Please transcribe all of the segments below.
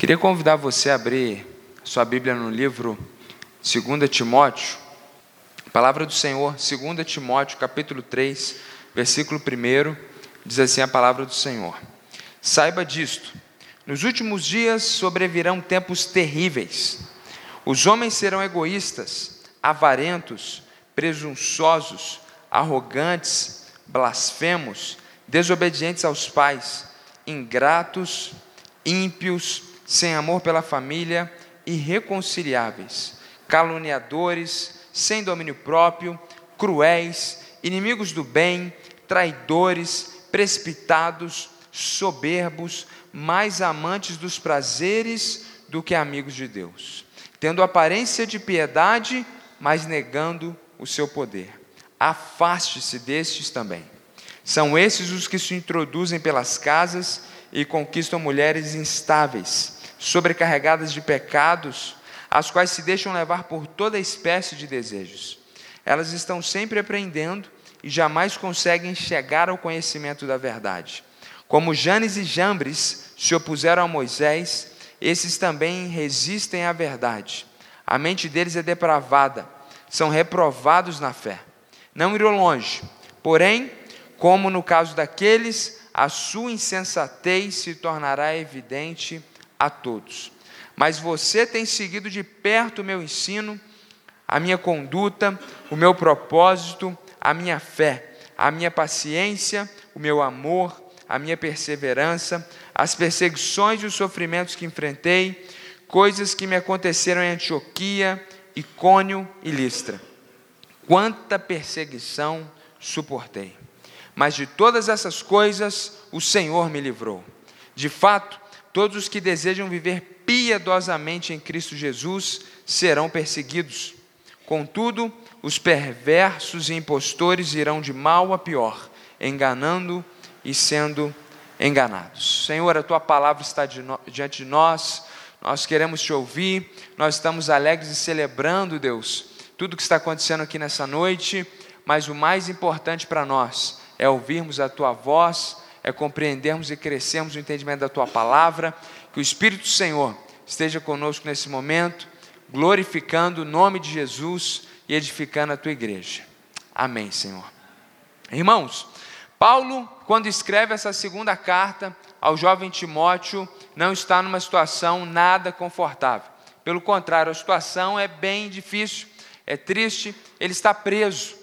Queria convidar você a abrir sua Bíblia no livro 2 Timóteo, palavra do Senhor, 2 Timóteo, capítulo 3, versículo 1, diz assim a palavra do Senhor: Saiba disto, nos últimos dias sobrevirão tempos terríveis. Os homens serão egoístas, avarentos, presunçosos, arrogantes, blasfemos, desobedientes aos pais, ingratos, ímpios, sem amor pela família, irreconciliáveis, caluniadores, sem domínio próprio, cruéis, inimigos do bem, traidores, precipitados, soberbos, mais amantes dos prazeres do que amigos de Deus, tendo aparência de piedade, mas negando o seu poder. Afaste-se destes também. São esses os que se introduzem pelas casas e conquistam mulheres instáveis, sobrecarregadas de pecados, as quais se deixam levar por toda espécie de desejos. Elas estão sempre aprendendo e jamais conseguem chegar ao conhecimento da verdade. Como Janes e Jambres se opuseram a Moisés, esses também resistem à verdade. A mente deles é depravada, são reprovados na fé. Não irão longe, porém, como no caso daqueles, a sua insensatez se tornará evidente a todos. Mas você tem seguido de perto o meu ensino, a minha conduta, o meu propósito, a minha fé, a minha paciência, o meu amor, a minha perseverança, as perseguições e os sofrimentos que enfrentei, coisas que me aconteceram em Antioquia, Icônio e Listra. Quanta perseguição suportei. Mas de todas essas coisas o Senhor me livrou. De fato, todos os que desejam viver piedosamente em Cristo Jesus serão perseguidos. Contudo, os perversos e impostores irão de mal a pior, enganando e sendo enganados. Senhor, a tua palavra está diante de nós, nós queremos te ouvir, nós estamos alegres e celebrando, Deus, tudo que está acontecendo aqui nessa noite, mas o mais importante para nós é ouvirmos a tua voz, é compreendermos e crescermos no entendimento da tua palavra, que o Espírito do Senhor esteja conosco nesse momento, glorificando o nome de Jesus e edificando a tua igreja. Amém, Senhor. Irmãos, Paulo, quando escreve essa segunda carta ao jovem Timóteo, não está numa situação nada confortável. Pelo contrário, a situação é bem difícil, é triste, ele está preso.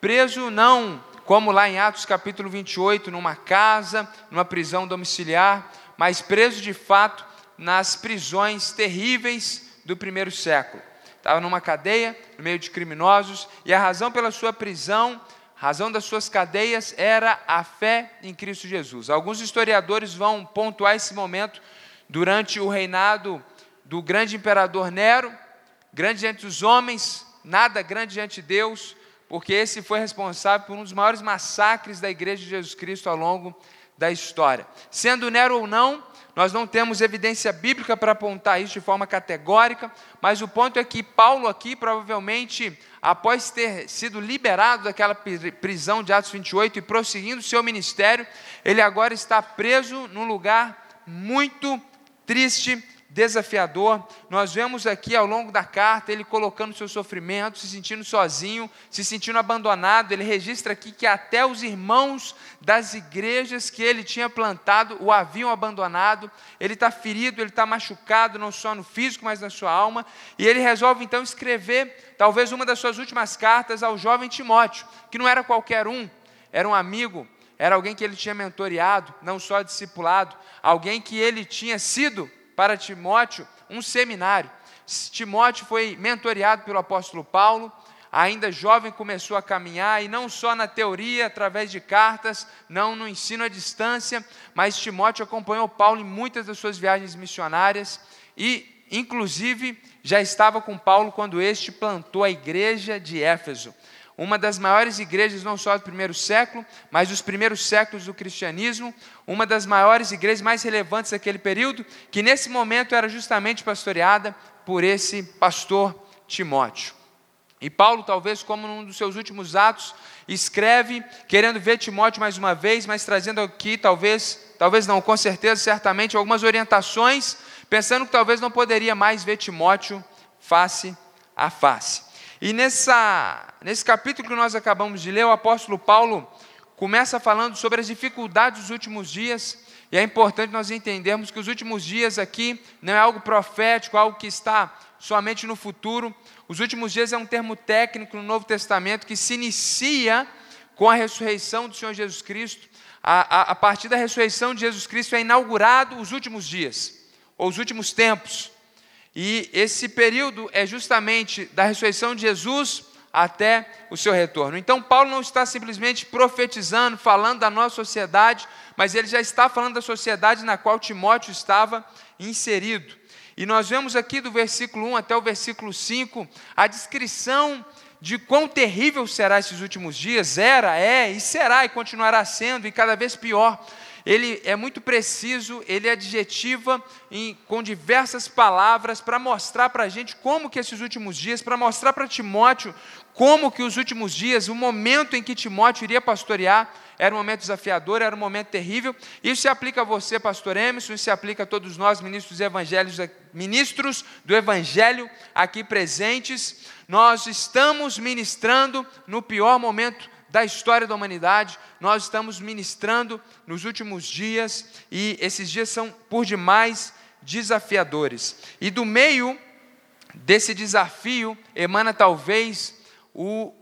Preso não como lá em Atos capítulo 28, numa casa, numa prisão domiciliar, mas preso de fato nas prisões terríveis do primeiro século. Estava numa cadeia, no meio de criminosos, e a razão pela sua prisão razão das suas cadeias era a fé em Cristo Jesus. Alguns historiadores vão pontuar esse momento durante o reinado do grande imperador Nero, grande diante dos homens, nada grande diante de Deus, porque esse foi responsável por um dos maiores massacres da igreja de Jesus Cristo ao longo da história. Sendo Nero ou não, nós não temos evidência bíblica para apontar isso de forma categórica, mas o ponto é que Paulo aqui provavelmente após ter sido liberado daquela prisão de Atos 28 e prosseguindo seu ministério, ele agora está preso num lugar muito triste, desafiador. Nós vemos aqui ao longo da carta ele colocando seu sofrimento, se sentindo sozinho, se sentindo abandonado. Ele registra aqui que até os irmãos das igrejas que ele tinha plantado o haviam abandonado. Ele está ferido, ele está machucado, não só no físico, mas na sua alma. E ele resolve então escrever, talvez uma das suas últimas cartas ao jovem Timóteo, que não era qualquer um, era um amigo, era alguém que ele tinha mentoreado, não só discipulado, alguém que ele tinha sido para Timóteo um seminário. Timóteo foi mentoreado pelo apóstolo Paulo, ainda jovem começou a caminhar, e não só na teoria, através de cartas, não no ensino à distância, mas Timóteo acompanhou Paulo em muitas das suas viagens missionárias e, inclusive, já estava com Paulo quando este plantou a igreja de Éfeso uma das maiores igrejas, não só do primeiro século, mas dos primeiros séculos do cristianismo, uma das maiores igrejas mais relevantes daquele período, que nesse momento era justamente pastoreada por esse pastor Timóteo. E Paulo, talvez como num dos seus últimos atos, escreve querendo ver Timóteo mais uma vez, mas trazendo aqui talvez, talvez não, com certeza, certamente algumas orientações, pensando que talvez não poderia mais ver Timóteo face a face. E nessa, nesse capítulo que nós acabamos de ler, o apóstolo Paulo começa falando sobre as dificuldades dos últimos dias, e é importante nós entendermos que os últimos dias aqui não é algo profético, algo que está somente no futuro. Os últimos dias é um termo técnico no Novo Testamento que se inicia com a ressurreição do Senhor Jesus Cristo. A, a, a partir da ressurreição de Jesus Cristo é inaugurado os últimos dias, ou os últimos tempos. E esse período é justamente da ressurreição de Jesus até o seu retorno. Então, Paulo não está simplesmente profetizando, falando da nossa sociedade, mas ele já está falando da sociedade na qual Timóteo estava inserido. E nós vemos aqui do versículo 1 até o versículo 5 a descrição de quão terrível será esses últimos dias. Era, é e será e continuará sendo, e cada vez pior. Ele é muito preciso, ele adjetiva em, com diversas palavras para mostrar para a gente como que esses últimos dias, para mostrar para Timóteo como que os últimos dias, o momento em que Timóteo iria pastorear, era um momento desafiador, era um momento terrível. Isso se aplica a você, pastor Emerson, isso se aplica a todos nós, ministros evangélicos, ministros do evangelho aqui presentes. Nós estamos ministrando no pior momento da história da humanidade, nós estamos ministrando nos últimos dias e esses dias são por demais desafiadores. E do meio desse desafio emana talvez o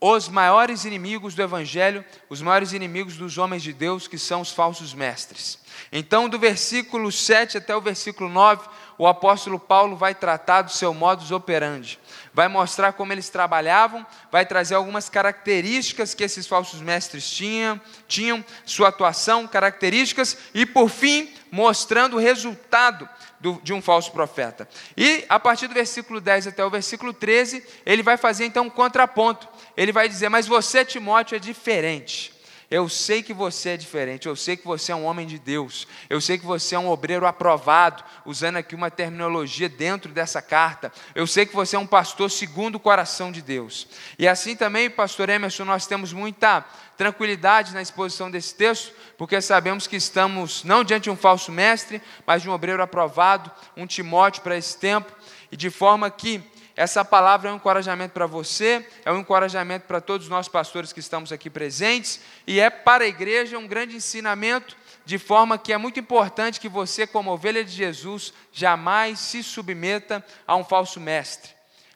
os maiores inimigos do Evangelho, os maiores inimigos dos homens de Deus, que são os falsos mestres. Então, do versículo 7 até o versículo 9, o apóstolo Paulo vai tratar do seu modus operandi, vai mostrar como eles trabalhavam, vai trazer algumas características que esses falsos mestres tinham, tinham sua atuação, características, e por fim, mostrando o resultado do, de um falso profeta. E a partir do versículo 10 até o versículo 13, ele vai fazer então um contraponto. Ele vai dizer: Mas você, Timóteo, é diferente. Eu sei que você é diferente, eu sei que você é um homem de Deus, eu sei que você é um obreiro aprovado, usando aqui uma terminologia dentro dessa carta. Eu sei que você é um pastor segundo o coração de Deus. E assim também, pastor Emerson, nós temos muita tranquilidade na exposição desse texto, porque sabemos que estamos não diante de um falso mestre, mas de um obreiro aprovado, um Timóteo para esse tempo, e de forma que essa palavra é um encorajamento para você, é um encorajamento para todos nós pastores que estamos aqui presentes, e é para a igreja um grande ensinamento, de forma que é muito importante que você, como ovelha de Jesus, jamais se submeta a um falso mestre.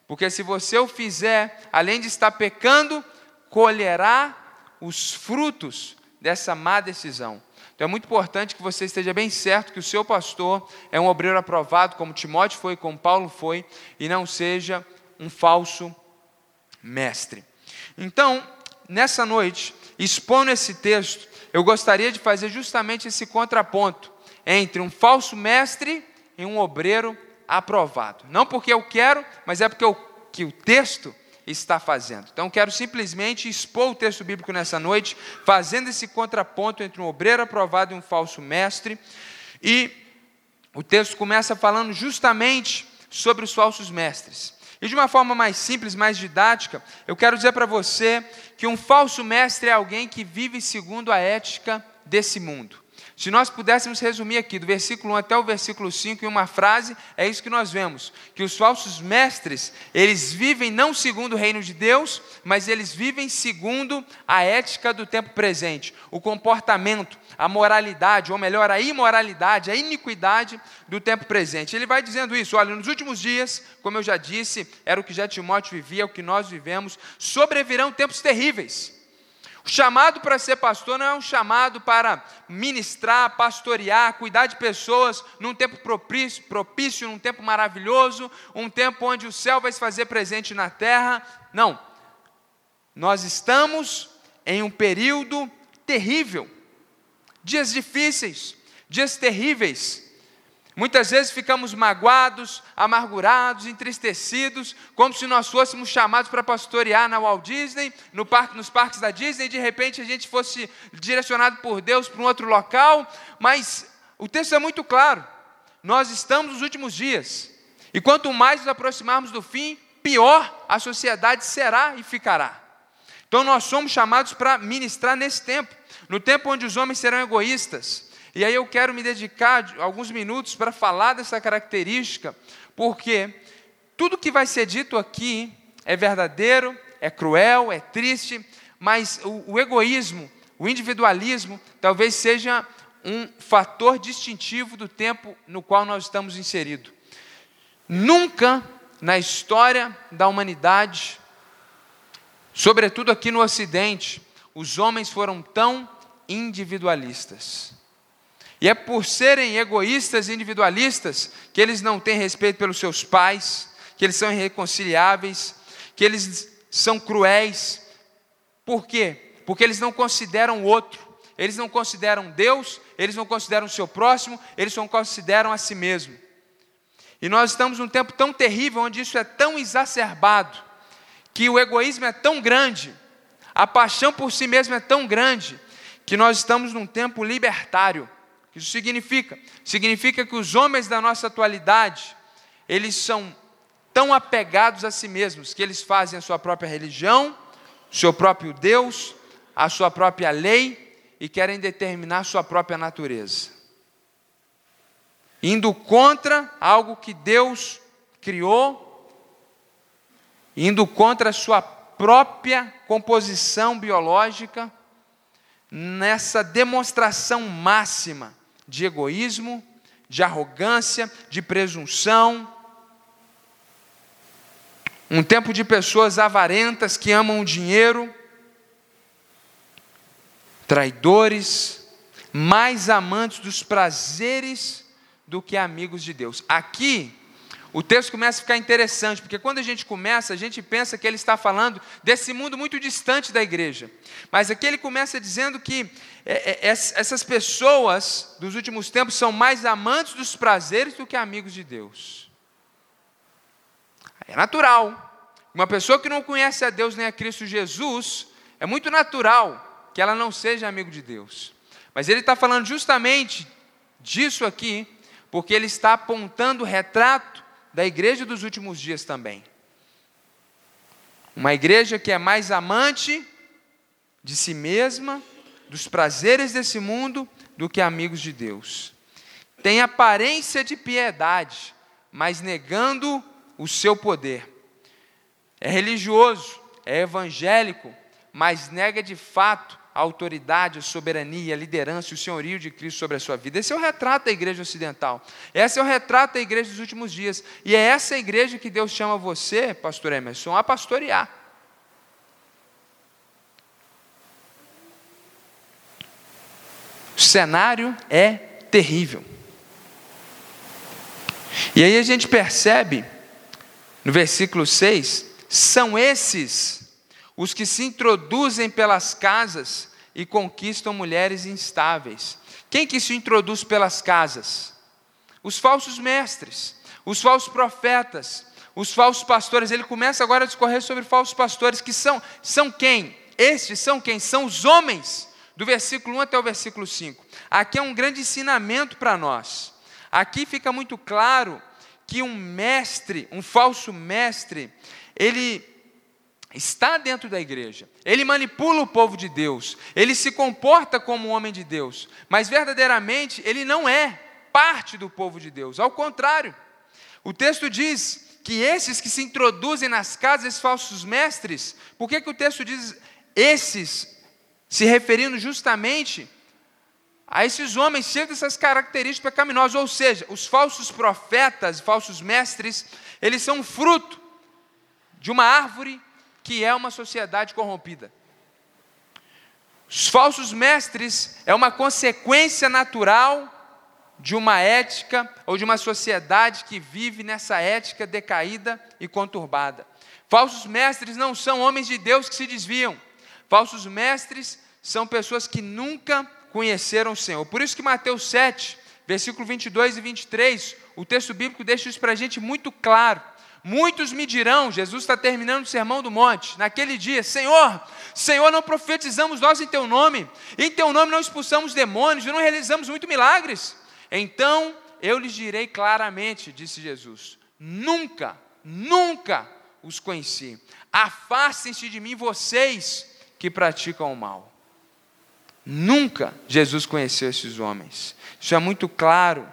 Porque se você o fizer, além de estar pecando, colherá os frutos dessa má decisão. Então é muito importante que você esteja bem certo que o seu pastor é um obreiro aprovado, como Timóteo foi, como Paulo foi, e não seja um falso mestre. Então, nessa noite, expondo esse texto, eu gostaria de fazer justamente esse contraponto entre um falso mestre e um obreiro aprovado. Não porque eu quero, mas é porque o, que o texto está fazendo. Então, quero simplesmente expor o texto bíblico nessa noite, fazendo esse contraponto entre um obreiro aprovado e um falso mestre. E o texto começa falando justamente sobre os falsos mestres. E de uma forma mais simples, mais didática, eu quero dizer para você que um falso mestre é alguém que vive segundo a ética desse mundo. Se nós pudéssemos resumir aqui, do versículo 1 até o versículo 5, em uma frase, é isso que nós vemos: que os falsos mestres, eles vivem não segundo o reino de Deus, mas eles vivem segundo a ética do tempo presente, o comportamento, a moralidade, ou melhor, a imoralidade, a iniquidade do tempo presente. Ele vai dizendo isso: olha, nos últimos dias, como eu já disse, era o que já Timóteo vivia, o que nós vivemos, sobrevirão tempos terríveis. O chamado para ser pastor não é um chamado para ministrar, pastorear, cuidar de pessoas num tempo propício, propício, num tempo maravilhoso, um tempo onde o céu vai se fazer presente na terra. Não. Nós estamos em um período terrível, dias difíceis, dias terríveis. Muitas vezes ficamos magoados, amargurados, entristecidos, como se nós fôssemos chamados para pastorear na Walt Disney, no parque, nos parques da Disney, e de repente a gente fosse direcionado por Deus para um outro local, mas o texto é muito claro. Nós estamos nos últimos dias, e quanto mais nos aproximarmos do fim, pior a sociedade será e ficará. Então nós somos chamados para ministrar nesse tempo, no tempo onde os homens serão egoístas. E aí eu quero me dedicar alguns minutos para falar dessa característica, porque tudo que vai ser dito aqui é verdadeiro, é cruel, é triste, mas o, o egoísmo, o individualismo, talvez seja um fator distintivo do tempo no qual nós estamos inseridos. Nunca na história da humanidade, sobretudo aqui no Ocidente, os homens foram tão individualistas. E é por serem egoístas e individualistas que eles não têm respeito pelos seus pais, que eles são irreconciliáveis, que eles são cruéis. Por quê? Porque eles não consideram o outro, eles não consideram Deus, eles não consideram o seu próximo, eles não consideram a si mesmo. E nós estamos num tempo tão terrível onde isso é tão exacerbado, que o egoísmo é tão grande, a paixão por si mesmo é tão grande, que nós estamos num tempo libertário. Que isso significa? Significa que os homens da nossa atualidade, eles são tão apegados a si mesmos que eles fazem a sua própria religião, o seu próprio Deus, a sua própria lei e querem determinar a sua própria natureza indo contra algo que Deus criou, indo contra a sua própria composição biológica, nessa demonstração máxima de egoísmo, de arrogância, de presunção. Um tempo de pessoas avarentas que amam o dinheiro, traidores, mais amantes dos prazeres do que amigos de Deus. Aqui, o texto começa a ficar interessante, porque quando a gente começa, a gente pensa que ele está falando desse mundo muito distante da igreja. Mas aqui ele começa dizendo que é, é, essas pessoas dos últimos tempos são mais amantes dos prazeres do que amigos de Deus. É natural. Uma pessoa que não conhece a Deus nem a Cristo Jesus, é muito natural que ela não seja amigo de Deus. Mas ele está falando justamente disso aqui, porque ele está apontando o retrato da igreja dos últimos dias também. Uma igreja que é mais amante de si mesma, dos prazeres desse mundo, do que amigos de Deus. Tem aparência de piedade, mas negando o seu poder. É religioso, é evangélico, mas nega de fato a autoridade, a soberania, a liderança o senhorio de Cristo sobre a sua vida. Esse é o retrato da igreja ocidental. Esse é o retrato da igreja dos últimos dias. E é essa igreja que Deus chama você, pastor Emerson, a pastorear. O cenário é terrível. E aí a gente percebe, no versículo 6, são esses os que se introduzem pelas casas e conquistam mulheres instáveis. Quem que se introduz pelas casas? Os falsos mestres, os falsos profetas, os falsos pastores. Ele começa agora a discorrer sobre falsos pastores, que são, são quem? Estes são quem? São os homens, do versículo 1 até o versículo 5. Aqui é um grande ensinamento para nós. Aqui fica muito claro que um mestre, um falso mestre, ele está dentro da igreja, ele manipula o povo de Deus, ele se comporta como um homem de Deus, mas verdadeiramente ele não é parte do povo de Deus, ao contrário, o texto diz que esses que se introduzem nas casas, esses falsos mestres, por que, que o texto diz esses, se referindo justamente a esses homens cheios dessas características pecaminosas, ou seja, os falsos profetas, falsos mestres, eles são fruto de uma árvore que é uma sociedade corrompida. Os falsos mestres é uma consequência natural de uma ética ou de uma sociedade que vive nessa ética decaída e conturbada. Falsos mestres não são homens de Deus que se desviam. Falsos mestres são pessoas que nunca conheceram o Senhor. Por isso que Mateus 7, versículo 22 e 23, o texto bíblico deixa isso para a gente muito claro. Muitos me dirão, Jesus está terminando o sermão do monte, naquele dia: Senhor, Senhor, não profetizamos nós em Teu nome, em Teu nome não expulsamos demônios, não realizamos muitos milagres. Então eu lhes direi claramente, disse Jesus: nunca, nunca os conheci. Afastem-se de mim, vocês que praticam o mal. Nunca Jesus conheceu esses homens. Isso é muito claro.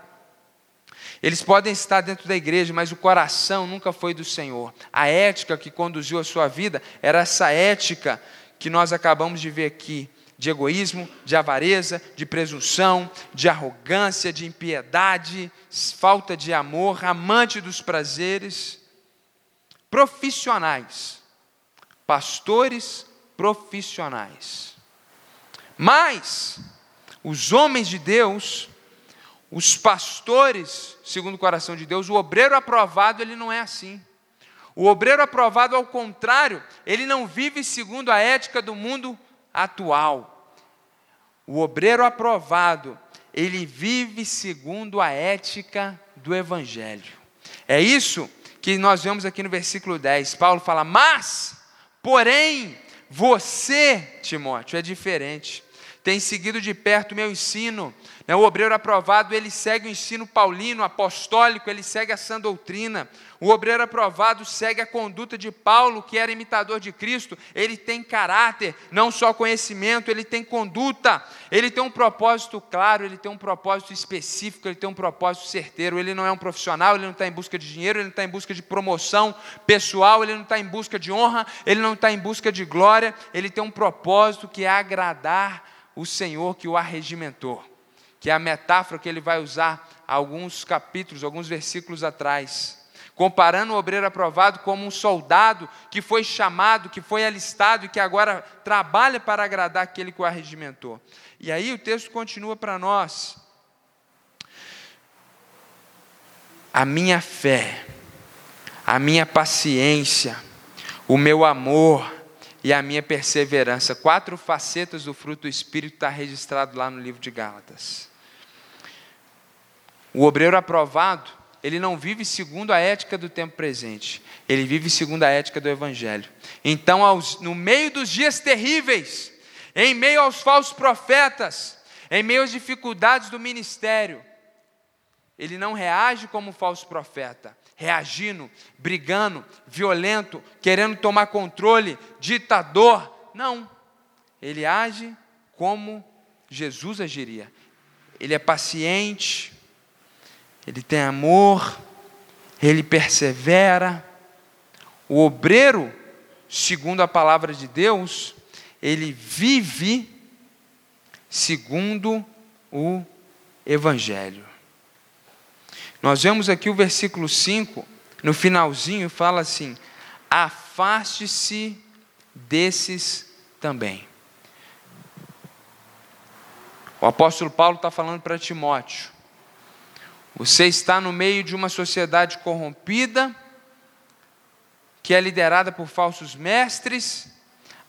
Eles podem estar dentro da igreja, mas o coração nunca foi do Senhor. A ética que conduziu a sua vida era essa ética que nós acabamos de ver aqui: de egoísmo, de avareza, de presunção, de arrogância, de impiedade, falta de amor, amante dos prazeres. Profissionais, pastores profissionais. Mas, os homens de Deus os pastores, segundo o coração de Deus, o obreiro aprovado, ele não é assim. O obreiro aprovado, ao contrário, ele não vive segundo a ética do mundo atual. O obreiro aprovado, ele vive segundo a ética do Evangelho. É isso que nós vemos aqui no versículo 10. Paulo fala: Mas, porém, você, Timóteo, é diferente. Tem seguido de perto meu ensino, o obreiro aprovado, ele segue o ensino paulino, apostólico, ele segue a sã doutrina. O obreiro aprovado segue a conduta de Paulo, que era imitador de Cristo. Ele tem caráter, não só conhecimento, ele tem conduta. Ele tem um propósito claro, ele tem um propósito específico, ele tem um propósito certeiro. Ele não é um profissional, ele não está em busca de dinheiro, ele não está em busca de promoção pessoal, ele não está em busca de honra, ele não está em busca de glória. Ele tem um propósito que é agradar o Senhor que o arregimentou que é a metáfora que ele vai usar alguns capítulos, alguns versículos atrás. Comparando o obreiro aprovado como um soldado que foi chamado, que foi alistado e que agora trabalha para agradar aquele que o arregimentou. E aí o texto continua para nós. A minha fé, a minha paciência, o meu amor e a minha perseverança. Quatro facetas do fruto do Espírito está registrado lá no livro de Gálatas. O obreiro aprovado, ele não vive segundo a ética do tempo presente, ele vive segundo a ética do Evangelho. Então, aos, no meio dos dias terríveis, em meio aos falsos profetas, em meio às dificuldades do ministério, ele não reage como um falso profeta, reagindo, brigando, violento, querendo tomar controle, ditador. Não. Ele age como Jesus agiria. Ele é paciente, ele tem amor, ele persevera. O obreiro, segundo a palavra de Deus, ele vive segundo o Evangelho. Nós vemos aqui o versículo 5, no finalzinho, fala assim: afaste-se desses também. O apóstolo Paulo está falando para Timóteo: você está no meio de uma sociedade corrompida, que é liderada por falsos mestres.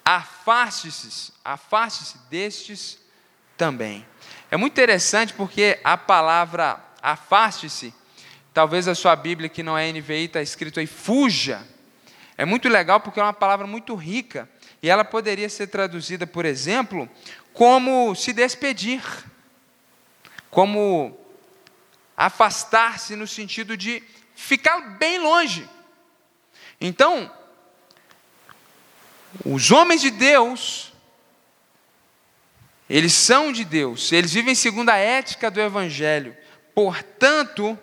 Afaste-se, afaste-se destes também. É muito interessante porque a palavra afaste-se, talvez a sua Bíblia que não é NVI está escrito aí fuja. É muito legal porque é uma palavra muito rica e ela poderia ser traduzida, por exemplo, como se despedir, como afastar-se no sentido de ficar bem longe. Então, os homens de Deus, eles são de Deus, eles vivem segundo a ética do Evangelho, portanto,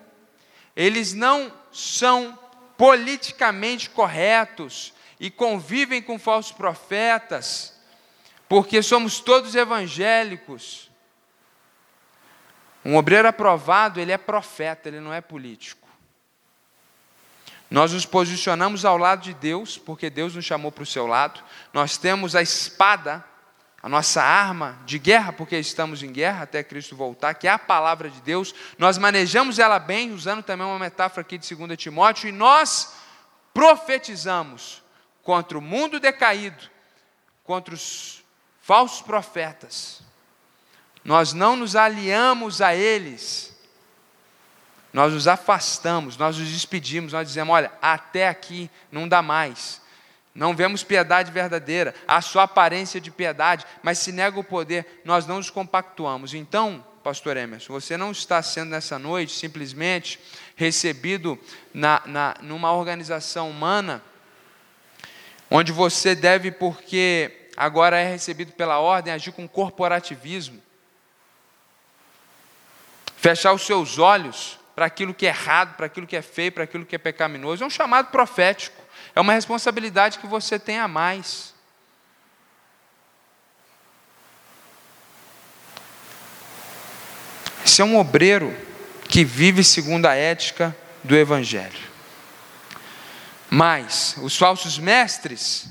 eles não são politicamente corretos e convivem com falsos profetas, porque somos todos evangélicos. Um obreiro aprovado, ele é profeta, ele não é político. Nós nos posicionamos ao lado de Deus, porque Deus nos chamou para o seu lado. Nós temos a espada, a nossa arma de guerra, porque estamos em guerra até Cristo voltar, que é a palavra de Deus. Nós manejamos ela bem, usando também uma metáfora aqui de 2 Timóteo, e nós profetizamos contra o mundo decaído, contra os falsos profetas nós não nos aliamos a eles, nós nos afastamos, nós nos despedimos, nós dizemos: olha, até aqui não dá mais. Não vemos piedade verdadeira, há só aparência de piedade, mas se nega o poder, nós não nos compactuamos. Então, pastor Emerson, você não está sendo nessa noite simplesmente recebido na, na, numa organização humana onde você deve, porque agora é recebido pela ordem, agir com corporativismo, fechar os seus olhos para aquilo que é errado, para aquilo que é feio, para aquilo que é pecaminoso. É um chamado profético, é uma responsabilidade que você tem a mais. Você é um obreiro que vive segundo a ética do Evangelho. Mas os falsos mestres,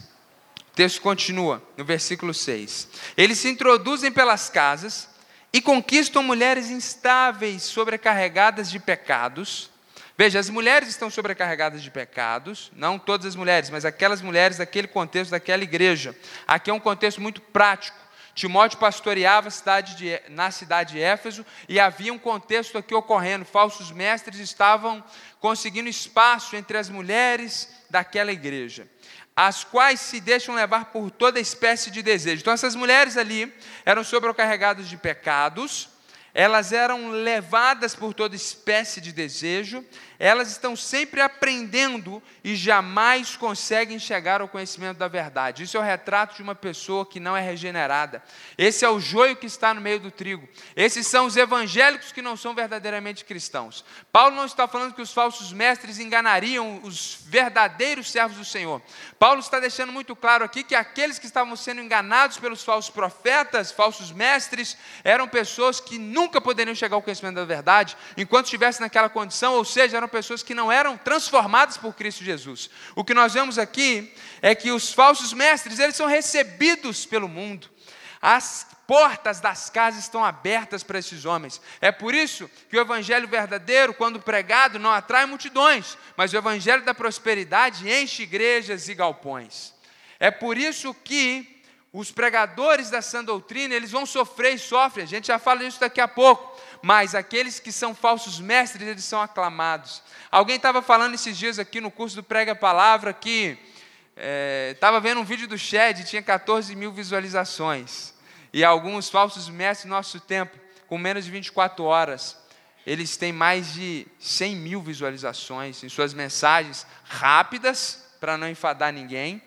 o texto continua no versículo 6. Eles se introduzem pelas casas e conquistam mulheres instáveis, sobrecarregadas de pecados. Veja, as mulheres estão sobrecarregadas de pecados, não todas as mulheres, mas aquelas mulheres daquele contexto, daquela igreja. Aqui é um contexto muito prático. Timóteo pastoreava cidade de, na cidade de Éfeso e havia um contexto aqui ocorrendo. Falsos mestres estavam conseguindo espaço entre as mulheres daquela igreja, as quais se deixam levar por toda espécie de desejo. Então, essas mulheres ali eram sobrecarregadas de pecados, elas eram levadas por toda espécie de desejo, elas estão sempre aprendendo e jamais conseguem chegar ao conhecimento da verdade. Isso é o retrato de uma pessoa que não é regenerada. Esse é o joio que está no meio do trigo. Esses são os evangélicos que não são verdadeiramente cristãos. Paulo não está falando que os falsos mestres enganariam os verdadeiros servos do Senhor. Paulo está deixando muito claro aqui que aqueles que estavam sendo enganados pelos falsos profetas, falsos mestres, eram pessoas que nunca poderiam chegar ao conhecimento da verdade enquanto estivessem naquela condição, ou seja, eram eram pessoas que não eram transformadas por Cristo Jesus. O que nós vemos aqui é que os falsos mestres, eles são recebidos pelo mundo. As portas das casas estão abertas para esses homens. É por isso que o evangelho verdadeiro, quando pregado, não atrai multidões, mas o evangelho da prosperidade enche igrejas e galpões. É por isso que os pregadores da sã doutrina, eles vão sofrer e sofrem. A gente já fala isso daqui a pouco mas aqueles que são falsos mestres, eles são aclamados. Alguém estava falando esses dias aqui no curso do Prega Palavra que estava é, vendo um vídeo do Shed, tinha 14 mil visualizações. E alguns falsos mestres do nosso tempo, com menos de 24 horas, eles têm mais de 100 mil visualizações em suas mensagens rápidas, para não enfadar ninguém,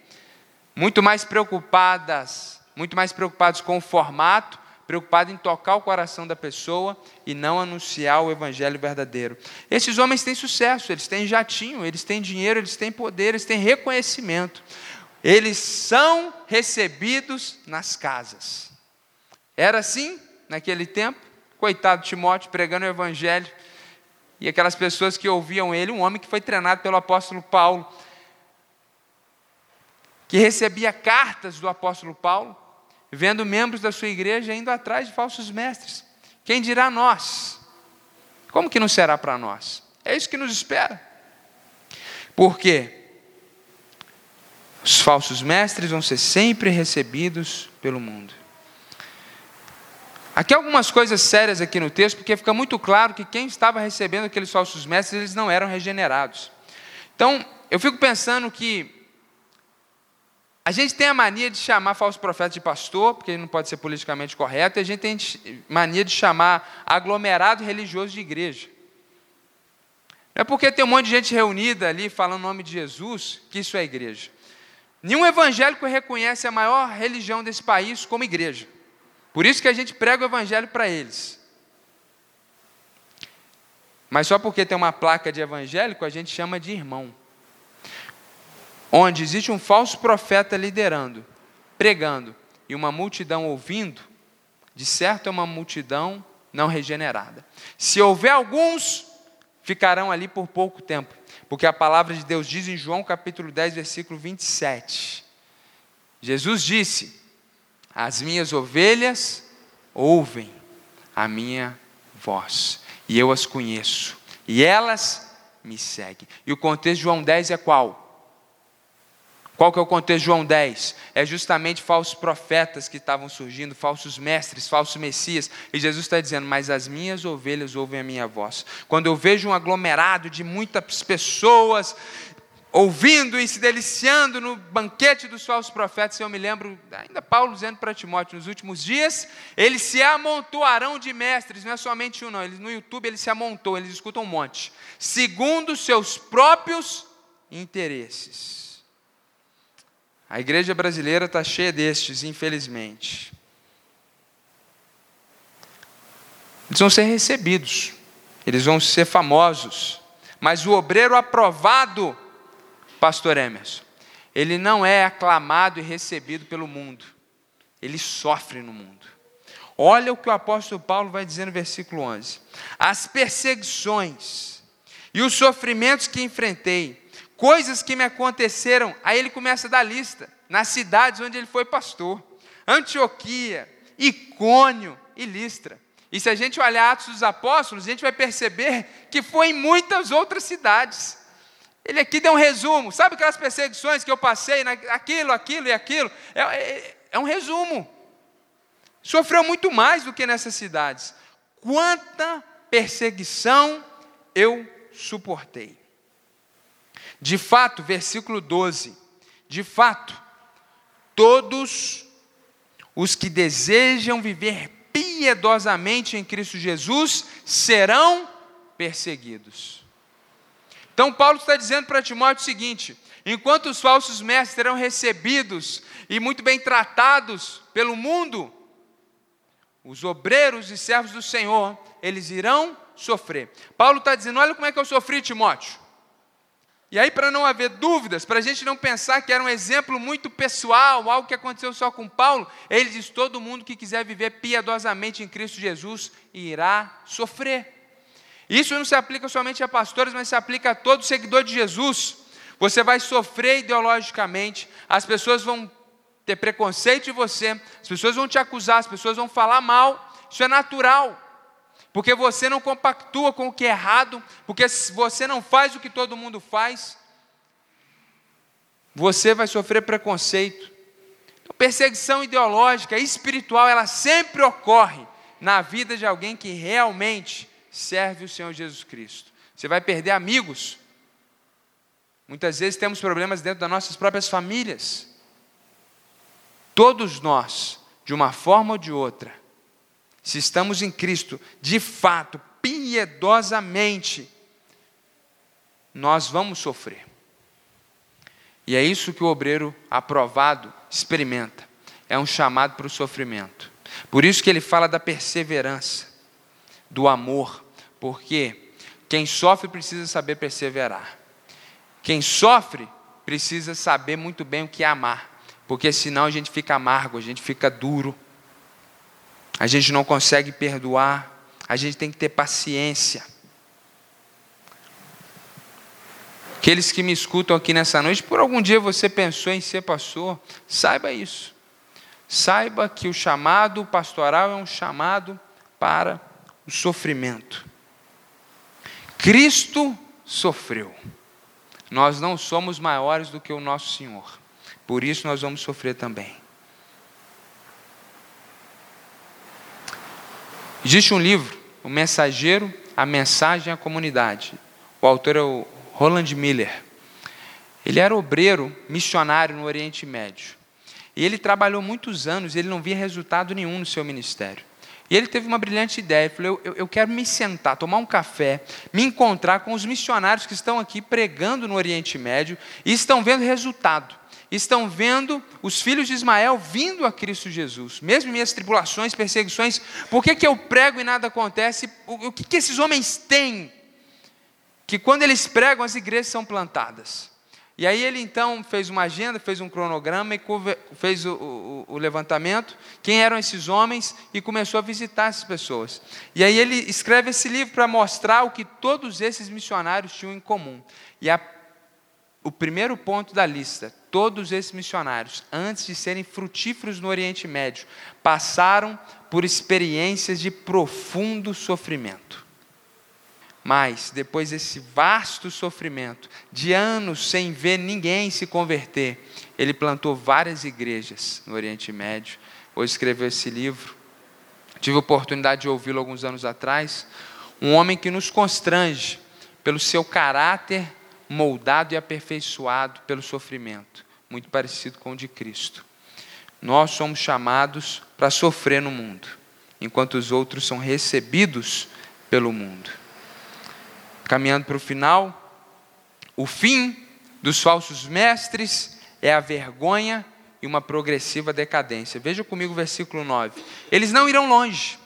muito mais preocupadas, muito mais preocupados com o formato preocupado em tocar o coração da pessoa e não anunciar o evangelho verdadeiro. Esses homens têm sucesso, eles têm jatinho, eles têm dinheiro, eles têm poder, eles têm reconhecimento. Eles são recebidos nas casas. Era assim naquele tempo? Coitado Timóteo pregando o evangelho e aquelas pessoas que ouviam ele, um homem que foi treinado pelo apóstolo Paulo, que recebia cartas do apóstolo Paulo, vendo membros da sua igreja indo atrás de falsos mestres. Quem dirá nós? Como que não será para nós? É isso que nos espera. Por quê? Os falsos mestres vão ser sempre recebidos pelo mundo. Aqui algumas coisas sérias aqui no texto, porque fica muito claro que quem estava recebendo aqueles falsos mestres, eles não eram regenerados. Então, eu fico pensando que a gente tem a mania de chamar falso profeta de pastor, porque ele não pode ser politicamente correto, e a gente tem mania de chamar aglomerado religioso de igreja. Não é porque tem um monte de gente reunida ali falando o nome de Jesus que isso é igreja. Nenhum evangélico reconhece a maior religião desse país como igreja. Por isso que a gente prega o evangelho para eles. Mas só porque tem uma placa de evangélico, a gente chama de irmão onde existe um falso profeta liderando, pregando, e uma multidão ouvindo, de certo é uma multidão não regenerada. Se houver alguns, ficarão ali por pouco tempo, porque a palavra de Deus diz em João capítulo 10, versículo 27. Jesus disse: As minhas ovelhas ouvem a minha voz, e eu as conheço, e elas me seguem. E o contexto de João 10 é qual? Qual que é o contexto de João 10? É justamente falsos profetas que estavam surgindo, falsos mestres, falsos messias. E Jesus está dizendo: Mas as minhas ovelhas ouvem a minha voz. Quando eu vejo um aglomerado de muitas pessoas ouvindo e se deliciando no banquete dos falsos profetas, eu me lembro, ainda Paulo dizendo para Timóteo, nos últimos dias, eles se amontoarão de mestres, não é somente um, não. Eles, no YouTube eles se amontou, eles escutam um monte, segundo seus próprios interesses. A igreja brasileira está cheia destes, infelizmente. Eles vão ser recebidos, eles vão ser famosos, mas o obreiro aprovado, Pastor Emerson, ele não é aclamado e recebido pelo mundo, ele sofre no mundo. Olha o que o apóstolo Paulo vai dizer no versículo 11: As perseguições e os sofrimentos que enfrentei, coisas que me aconteceram, aí ele começa a dar lista, nas cidades onde ele foi pastor: Antioquia, Icônio e Listra. E se a gente olhar Atos dos Apóstolos, a gente vai perceber que foi em muitas outras cidades. Ele aqui deu um resumo. Sabe aquelas perseguições que eu passei, aquilo, aquilo e aquilo? É, é, é um resumo. Sofreu muito mais do que nessas cidades. Quanta perseguição eu suportei. De fato, versículo 12: de fato, todos os que desejam viver piedosamente em Cristo Jesus serão perseguidos. Então, Paulo está dizendo para Timóteo o seguinte: enquanto os falsos mestres serão recebidos e muito bem tratados pelo mundo, os obreiros e servos do Senhor, eles irão sofrer. Paulo está dizendo: olha como é que eu sofri, Timóteo. E aí, para não haver dúvidas, para a gente não pensar que era um exemplo muito pessoal, algo que aconteceu só com Paulo, ele diz: todo mundo que quiser viver piedosamente em Cristo Jesus irá sofrer. Isso não se aplica somente a pastores, mas se aplica a todo seguidor de Jesus. Você vai sofrer ideologicamente, as pessoas vão ter preconceito de você, as pessoas vão te acusar, as pessoas vão falar mal, isso é natural porque você não compactua com o que é errado, porque você não faz o que todo mundo faz, você vai sofrer preconceito. Então, perseguição ideológica, espiritual, ela sempre ocorre na vida de alguém que realmente serve o Senhor Jesus Cristo. Você vai perder amigos. Muitas vezes temos problemas dentro das nossas próprias famílias. Todos nós, de uma forma ou de outra, se estamos em Cristo, de fato, piedosamente, nós vamos sofrer. E é isso que o obreiro aprovado experimenta. É um chamado para o sofrimento. Por isso que ele fala da perseverança, do amor, porque quem sofre precisa saber perseverar. Quem sofre precisa saber muito bem o que é amar, porque senão a gente fica amargo, a gente fica duro a gente não consegue perdoar, a gente tem que ter paciência. Aqueles que me escutam aqui nessa noite, por algum dia você pensou em ser pastor, saiba isso. Saiba que o chamado pastoral é um chamado para o sofrimento. Cristo sofreu. Nós não somos maiores do que o nosso Senhor. Por isso nós vamos sofrer também. Existe um livro, O Mensageiro, a Mensagem à Comunidade. O autor é o Roland Miller. Ele era obreiro, missionário no Oriente Médio. E ele trabalhou muitos anos, ele não via resultado nenhum no seu ministério. E ele teve uma brilhante ideia. Ele falou: eu, eu, quero me sentar, tomar um café, me encontrar com os missionários que estão aqui pregando no Oriente Médio e estão vendo resultado estão vendo os filhos de Ismael vindo a Cristo Jesus, mesmo em minhas tribulações, perseguições, por que, que eu prego e nada acontece? O, o que, que esses homens têm? Que quando eles pregam, as igrejas são plantadas. E aí ele então fez uma agenda, fez um cronograma e fez o, o, o, levantamento, quem eram esses homens, e começou a visitar essas pessoas. E aí ele escreve esse livro para mostrar o que todos esses missionários tinham em comum. E a, o primeiro ponto da lista, Todos esses missionários, antes de serem frutíferos no Oriente Médio, passaram por experiências de profundo sofrimento. Mas, depois desse vasto sofrimento, de anos sem ver ninguém se converter, ele plantou várias igrejas no Oriente Médio. Hoje escreveu esse livro. Tive a oportunidade de ouvi-lo alguns anos atrás. Um homem que nos constrange pelo seu caráter moldado e aperfeiçoado pelo sofrimento, muito parecido com o de Cristo. Nós somos chamados para sofrer no mundo, enquanto os outros são recebidos pelo mundo. Caminhando para o final, o fim dos falsos mestres é a vergonha e uma progressiva decadência. Veja comigo o versículo 9. Eles não irão longe,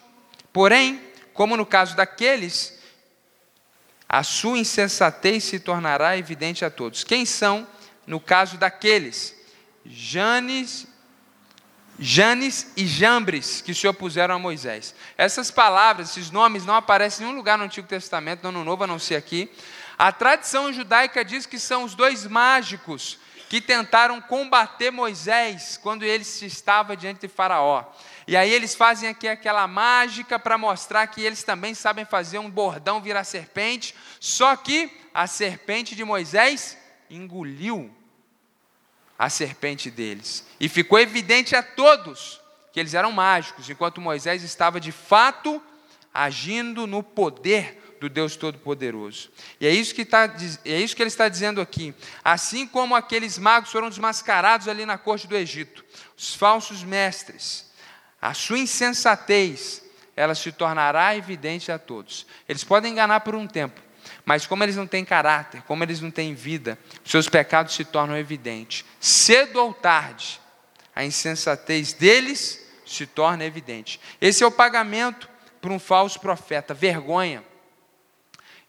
porém, como no caso daqueles, a sua insensatez se tornará evidente a todos. Quem são, no caso daqueles? Janes, Janes e Jambres, que se opuseram a Moisés. Essas palavras, esses nomes não aparecem em nenhum lugar no Antigo Testamento, no Ano Novo, a não ser aqui. A tradição judaica diz que são os dois mágicos que tentaram combater Moisés quando ele estava diante de Faraó. E aí eles fazem aqui aquela mágica para mostrar que eles também sabem fazer um bordão virar serpente, só que a serpente de Moisés engoliu a serpente deles. E ficou evidente a todos que eles eram mágicos, enquanto Moisés estava de fato agindo no poder do Deus Todo-Poderoso. E é isso, que está, é isso que ele está dizendo aqui. Assim como aqueles magos foram desmascarados ali na corte do Egito, os falsos mestres, a sua insensatez, ela se tornará evidente a todos. Eles podem enganar por um tempo, mas como eles não têm caráter, como eles não têm vida, seus pecados se tornam evidentes. Cedo ou tarde, a insensatez deles se torna evidente. Esse é o pagamento para um falso profeta, vergonha.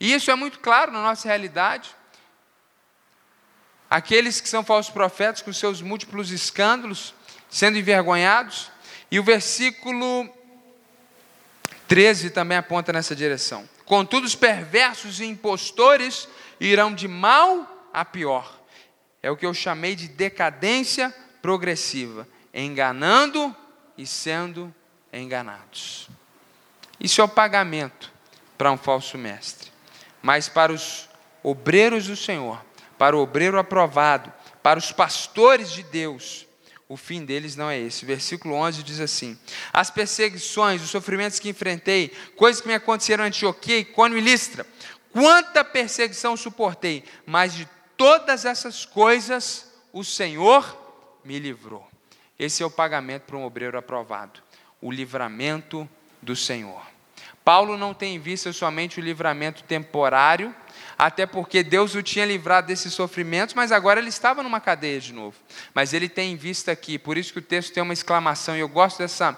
E isso é muito claro na nossa realidade. Aqueles que são falsos profetas, com seus múltiplos escândalos, sendo envergonhados. E o versículo 13 também aponta nessa direção. Contudo, os perversos e impostores irão de mal a pior. É o que eu chamei de decadência progressiva, enganando e sendo enganados. Isso é o pagamento para um falso mestre. Mas para os obreiros do Senhor, para o obreiro aprovado, para os pastores de Deus, o fim deles não é esse. Versículo 11 diz assim: As perseguições, os sofrimentos que enfrentei, coisas que me aconteceram em Antioquia, Icônio e Listra, quanta perseguição suportei, mas de todas essas coisas o Senhor me livrou. Esse é o pagamento para um obreiro aprovado, o livramento do Senhor. Paulo não tem em vista somente o livramento temporário, até porque Deus o tinha livrado desses sofrimentos, mas agora ele estava numa cadeia de novo. Mas ele tem em vista aqui, por isso que o texto tem uma exclamação, e eu gosto dessa,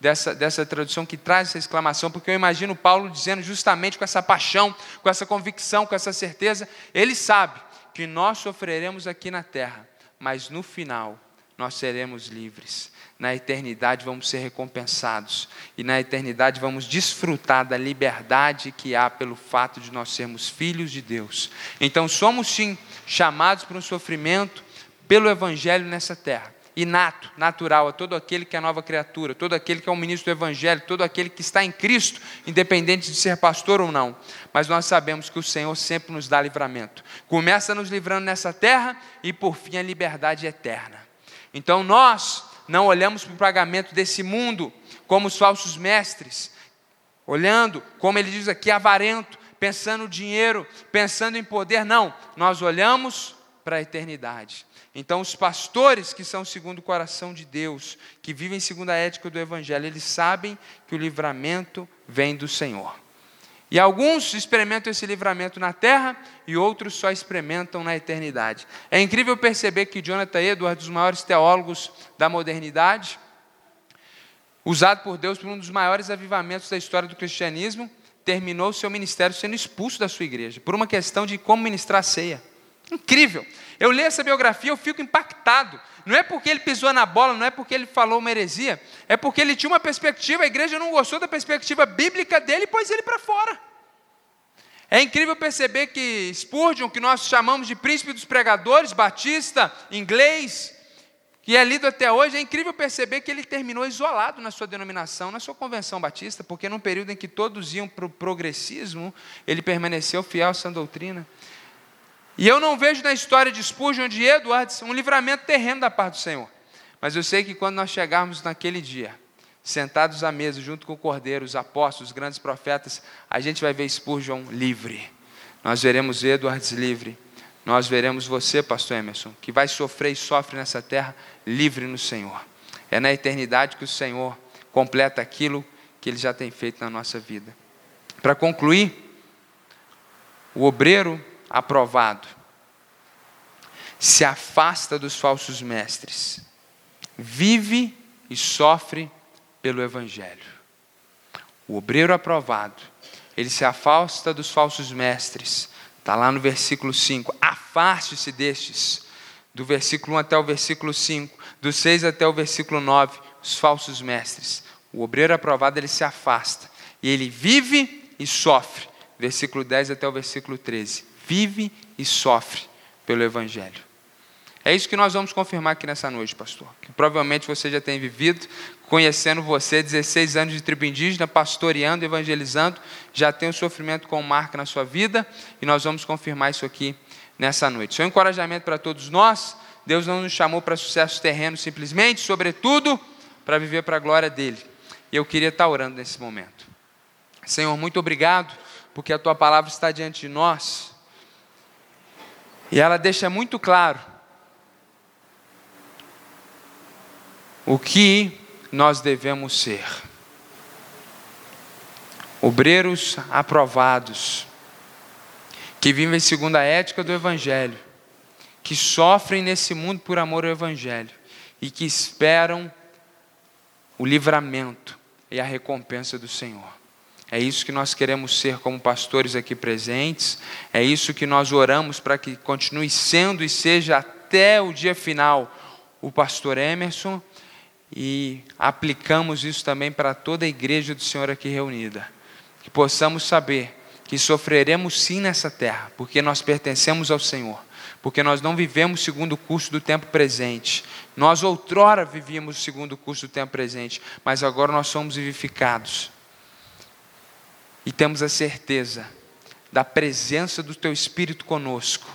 dessa, dessa tradução que traz essa exclamação, porque eu imagino Paulo dizendo justamente com essa paixão, com essa convicção, com essa certeza, ele sabe que nós sofreremos aqui na terra, mas no final nós seremos livres na eternidade vamos ser recompensados. E na eternidade vamos desfrutar da liberdade que há pelo fato de nós sermos filhos de Deus. Então somos sim chamados para um sofrimento pelo Evangelho nessa terra. Inato, natural a todo aquele que é nova criatura, todo aquele que é um ministro do Evangelho, todo aquele que está em Cristo, independente de ser pastor ou não. Mas nós sabemos que o Senhor sempre nos dá livramento. Começa nos livrando nessa terra e por fim a liberdade eterna. Então nós não olhamos para o pagamento desse mundo como os falsos mestres, olhando, como ele diz aqui, avarento, pensando no dinheiro, pensando em poder, não, nós olhamos para a eternidade. Então, os pastores que são segundo o coração de Deus, que vivem segundo a ética do Evangelho, eles sabem que o livramento vem do Senhor. E alguns experimentam esse livramento na terra e outros só experimentam na eternidade. É incrível perceber que Jonathan Edwards, dos maiores teólogos da modernidade, usado por Deus por um dos maiores avivamentos da história do cristianismo, terminou seu ministério sendo expulso da sua igreja, por uma questão de como ministrar ceia. Incrível. Eu leio essa biografia, eu fico impactado. Não é porque ele pisou na bola, não é porque ele falou uma heresia, é porque ele tinha uma perspectiva, a igreja não gostou da perspectiva bíblica dele e pôs ele para fora. É incrível perceber que Spurgeon, que nós chamamos de príncipe dos pregadores, batista, inglês, que é lido até hoje, é incrível perceber que ele terminou isolado na sua denominação, na sua convenção batista, porque num período em que todos iam para o progressismo, ele permaneceu fiel à sã doutrina. E eu não vejo na história de Spurgeon de Edwards um livramento terreno da parte do Senhor. Mas eu sei que quando nós chegarmos naquele dia, sentados à mesa junto com o Cordeiro, os apóstolos, os grandes profetas, a gente vai ver Spurgeon livre. Nós veremos Edwards livre. Nós veremos você, pastor Emerson, que vai sofrer e sofre nessa terra, livre no Senhor. É na eternidade que o Senhor completa aquilo que ele já tem feito na nossa vida. Para concluir, o obreiro aprovado. se afasta dos falsos mestres, vive e sofre pelo Evangelho. O obreiro aprovado, ele se afasta dos falsos mestres. Está lá no versículo 5. Afaste-se destes. Do versículo 1 até o versículo 5. Do 6 até o versículo 9. Os falsos mestres. O obreiro aprovado, ele se afasta. E ele vive e sofre. Versículo 10 até o versículo 13. Vive e sofre pelo Evangelho. É isso que nós vamos confirmar aqui nessa noite, pastor. Que provavelmente você já tem vivido, conhecendo você, 16 anos de tribo indígena, pastoreando, evangelizando, já tem o sofrimento como marca na sua vida, e nós vamos confirmar isso aqui nessa noite. Seu encorajamento para todos nós, Deus não nos chamou para sucesso terreno simplesmente, sobretudo para viver para a glória dele. E eu queria estar orando nesse momento. Senhor, muito obrigado, porque a tua palavra está diante de nós. E ela deixa muito claro o que nós devemos ser. Obreiros aprovados, que vivem segundo a ética do Evangelho, que sofrem nesse mundo por amor ao Evangelho e que esperam o livramento e a recompensa do Senhor. É isso que nós queremos ser como pastores aqui presentes, é isso que nós oramos para que continue sendo e seja até o dia final o pastor Emerson e aplicamos isso também para toda a igreja do Senhor aqui reunida. Que possamos saber que sofreremos sim nessa terra, porque nós pertencemos ao Senhor, porque nós não vivemos segundo o curso do tempo presente. Nós outrora vivíamos segundo o curso do tempo presente, mas agora nós somos vivificados. E temos a certeza da presença do Teu Espírito conosco.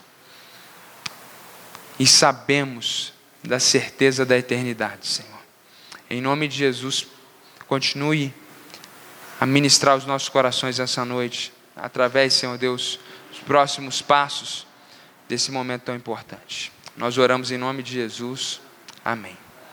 E sabemos da certeza da eternidade, Senhor. Em nome de Jesus, continue a ministrar os nossos corações essa noite, através, Senhor Deus, dos próximos passos desse momento tão importante. Nós oramos em nome de Jesus. Amém.